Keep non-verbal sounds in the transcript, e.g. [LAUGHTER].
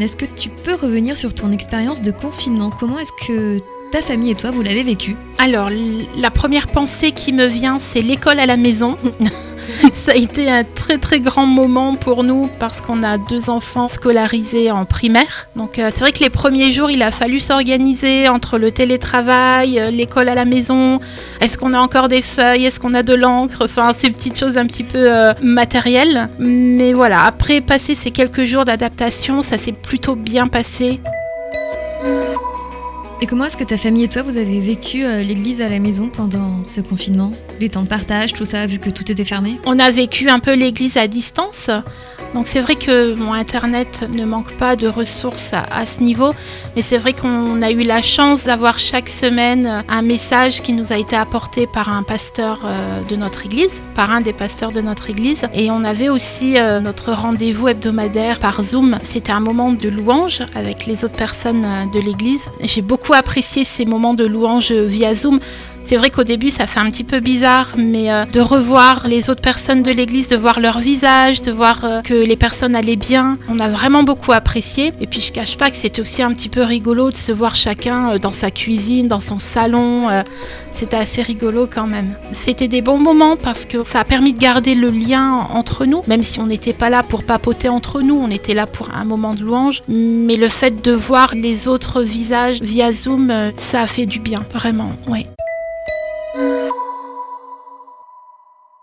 Est-ce que tu peux revenir sur ton expérience de confinement? Comment est-ce que ta famille et toi, vous l'avez vécu? Alors, la première pensée qui me vient, c'est l'école à la maison. [LAUGHS] [LAUGHS] Ça a été un très très grand moment pour nous parce qu'on a deux enfants scolarisés en primaire. Donc euh, c'est vrai que les premiers jours, il a fallu s'organiser entre le télétravail, euh, l'école à la maison. Est-ce qu'on a encore des feuilles? Est-ce qu'on a de l'encre? Enfin, ces petites choses un petit peu euh, matérielles. Mais voilà, après passer ces quelques jours d'adaptation, ça s'est plutôt bien passé. Et comment est-ce que ta famille et toi, vous avez vécu euh, l'église à la maison pendant ce confinement? Les temps de partage, tout ça, vu que tout était fermé? On a vécu un peu l'église à distance. Donc c'est vrai que mon Internet ne manque pas de ressources à, ce niveau, mais c'est vrai qu'on a eu la chance d'avoir chaque semaine un message qui nous a été apporté par un pasteur euh, de notre église, par un des pasteurs de notre église. Et on avait aussi euh, notre rendez-vous hebdomadaire par Zoom. C'était un moment de louange avec les autres personnes euh, de l'église. J'ai beaucoup apprécié ces moments de louange via Zoom c'est vrai qu'au début, ça fait un petit peu bizarre, mais euh, de revoir les autres personnes de l'église, de voir leur visage, de voir euh, que les personnes allaient bien, on a vraiment beaucoup apprécié. Et puis je cache pas que c'était aussi un petit peu rigolo de se voir chacun euh, dans sa cuisine, dans son salon. c'était assez rigolo quand même. C'était des bons moments parce que ça a permis de garder le lien entre nous, même si on n'était pas là pour papoter entre nous, on était là pour un moment de louange. Mais le fait de voir les autres visages via Zoom, ça a fait du bien, vraiment, oui.